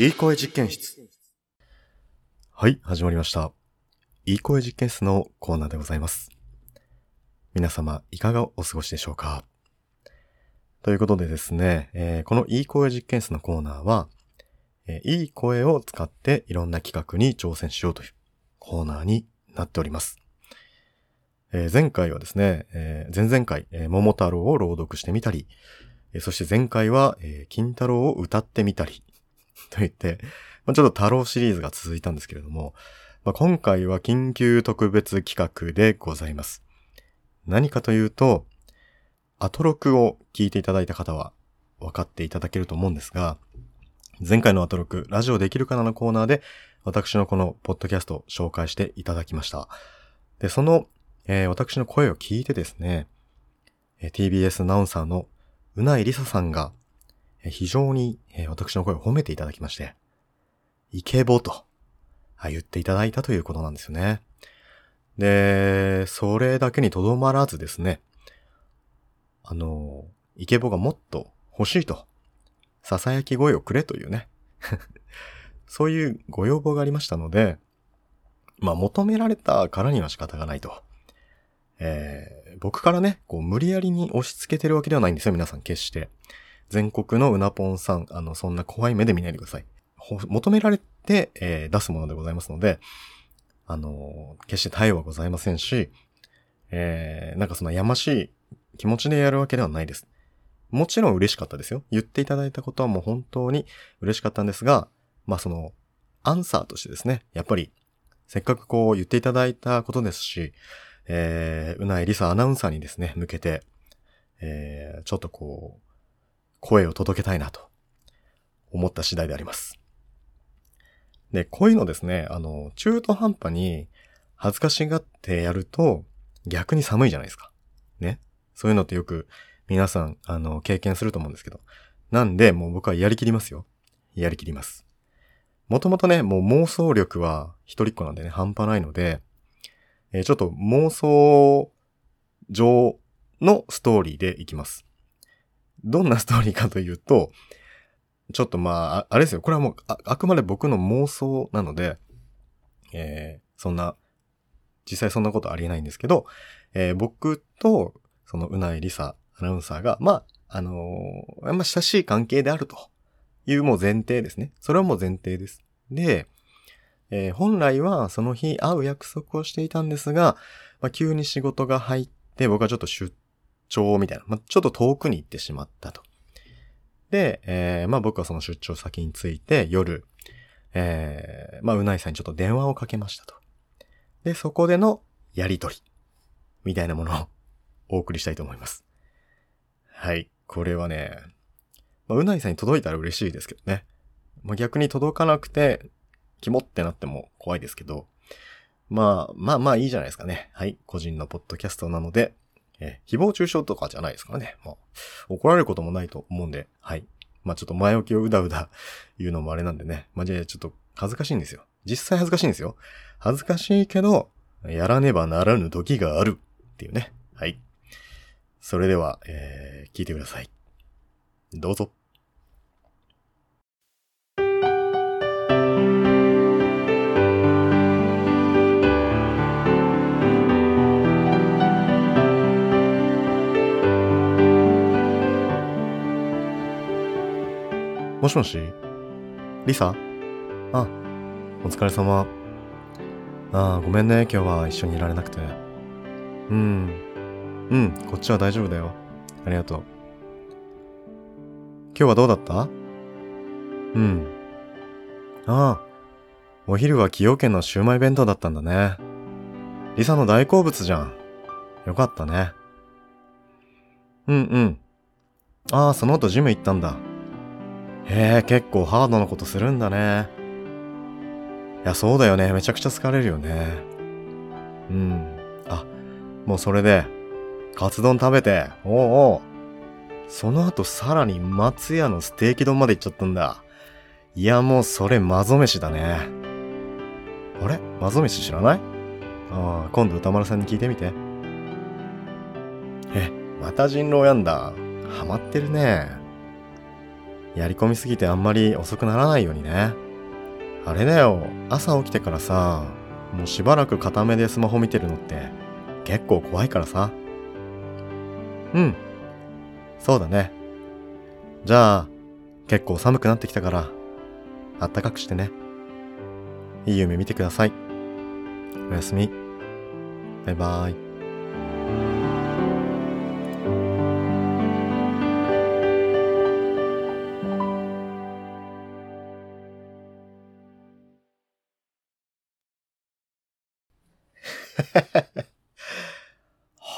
いい声実験室。はい、始まりました。いい声実験室のコーナーでございます。皆様、いかがお過ごしでしょうか？ということでですね、えーこのいい声実験室のコーナーは、えーいい声を使っていろんな企画に挑戦しようというコーナーになっております。えー前回はですね、え前々回、え桃太郎を朗読してみたり、えそして前回は、え金太郎を歌ってみたり、と言って、まあ、ちょっと太郎シリーズが続いたんですけれども、まあ、今回は緊急特別企画でございます。何かというと、アトロクを聞いていただいた方は分かっていただけると思うんですが、前回のアトロク、ラジオできるかなのコーナーで、私のこのポッドキャストを紹介していただきました。で、その、えー私の声を聞いてですね、TBS アナウンサーのうないりささんが、非常に、私の声を褒めていただきまして、イケボと、言っていただいたということなんですよね。で、それだけにとどまらずですね、あの、イケボがもっと欲しいと、囁き声をくれというね、そういうご要望がありましたので、まあ求められたからには仕方がないと。えー僕からね、こう無理やりに押し付けてるわけではないんですよ、皆さん決して。全国のうなぽんさん、あの、そんな怖い目で見ないでください。求められて、えー出すものでございますので、あの決して対応はございませんし、えーなんかそのやましい気持ちでやるわけではないです。もちろん嬉しかったですよ。言っていただいたことはもう本当に嬉しかったんですが、まあその、アンサーとしてですね、やっぱり、せっかくこう言っていただいたことですし、えー、うないりさアナウンサーにですね、向けて、えー、ちょっとこう、声を届けたいなと思った次第であります。で、こういうのですね、あの、中途半端に恥ずかしがってやると逆に寒いじゃないですか。ね。そういうのってよく皆さん、あの、経験すると思うんですけど。なんで、もう僕はやりきりますよ。やりきります。もともとね、もう妄想力は一人っ子なんでね、半端ないので、えーちょっと妄想上のストーリーでいきます。どんなストーリーかというと、ちょっとまあ、あれですよ。これはもうあ、あくまで僕の妄想なので、えーそんな、実際そんなことありえないんですけど、えー僕と、そのうないりさアナウンサーが、まあ、あのーまあ、親しい関係であるというもう前提ですね。それはもう前提です。で、えー本来はその日会う約束をしていたんですが、まあ、急に仕事が入って僕はちょっと出張みたいな、まあ、ちょっと遠くに行ってしまったと。で、えーまあ僕はその出張先に着いて夜、えーまあうないさんにちょっと電話をかけましたと。で、そこでのやりとり、みたいなものを お送りしたいと思います。はい。これはね、まあ、うないさんに届いたら嬉しいですけどね。まあ、逆に届かなくて、キモってなっても怖いですけど、まあ、まあまあいいじゃないですかね。はい。個人のポッドキャストなので、えー誹謗中傷とかじゃないですからね。まあ、怒られることもないと思うんで、はい。まあちょっと前置きをうだうだ 言うのもあれなんでね。まあじゃあちょっと恥ずかしいんですよ。実際恥ずかしいんですよ。恥ずかしいけど、やらねばならぬ時があるっていうね。はい。それでは、えー聞いてください。どうぞ。もしもし？リサ？あ、お疲れ様。ああ、ごめんね、今日は一緒にいられなくて。うん。うん、こっちは大丈夫だよ。ありがとう。今日はどうだった？うん。ああ、お昼は崎陽軒のシウマイ弁当だったんだね。リサの大好物じゃん。よかったね。うんうん。ああ、その後ジム行ったんだ。へえ、結構ハードなことするんだね。いや、そうだよね。めちゃくちゃ疲れるよね。うん。あ、もうそれで、カツ丼食べて、おうおう。その後さらに松屋のステーキ丼まで行っちゃったんだ。いや、もうそれマゾ飯だね。あれ？マゾ飯知らない？ああ、今度歌丸さんに聞いてみて。え、また人狼やんだ。ハマってるね。やり込みすぎてあんまり遅くならないようにね。あれだよ、朝起きてからさ、もうしばらく片目でスマホ見てるのって結構怖いからさ。うん。そうだね。じゃあ、結構寒くなってきたから、あったかくしてね。いい夢見てください。おやすみ。バイバーイ。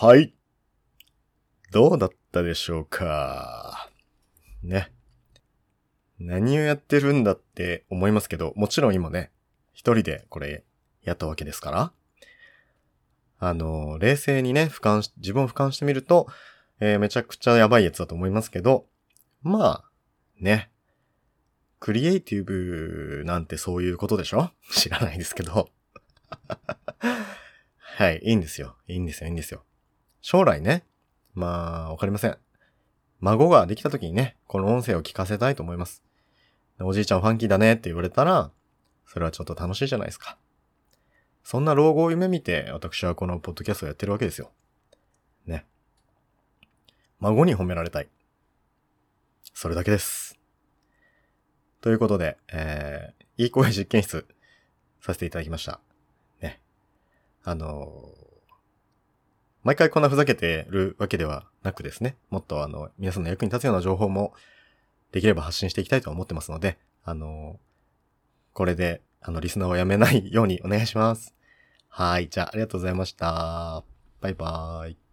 はい。どうだったでしょうか？ね。何をやってるんだって思いますけど、もちろん今ね、一人でこれやったわけですから。あの、冷静にね、俯瞰し、自分を俯瞰してみると、えー、めちゃくちゃやばいやつだと思いますけど、まあ、ね。クリエイティブなんてそういうことでしょ？知らないですけど。はい、いいんですよ。いいんですよ、いいんですよ。将来ね、まあ、わかりません。孫ができた時にね、この音声を聞かせたいと思います。おじいちゃんファンキーだねって言われたら、それはちょっと楽しいじゃないですか。そんな老後を夢見て、私はこのポッドキャストをやってるわけですよ。ね。孫に褒められたい。それだけです。ということで、えー、いい声実験室させていただきました。ね。あのー毎回こんなふざけてるわけではなくですね、もっとあの、皆さんの役に立つような情報もできれば発信していきたいと思ってますので、あの、これで、あの、リスナーをやめないようにお願いします。はい。じゃあ、ありがとうございました。バイバーイ。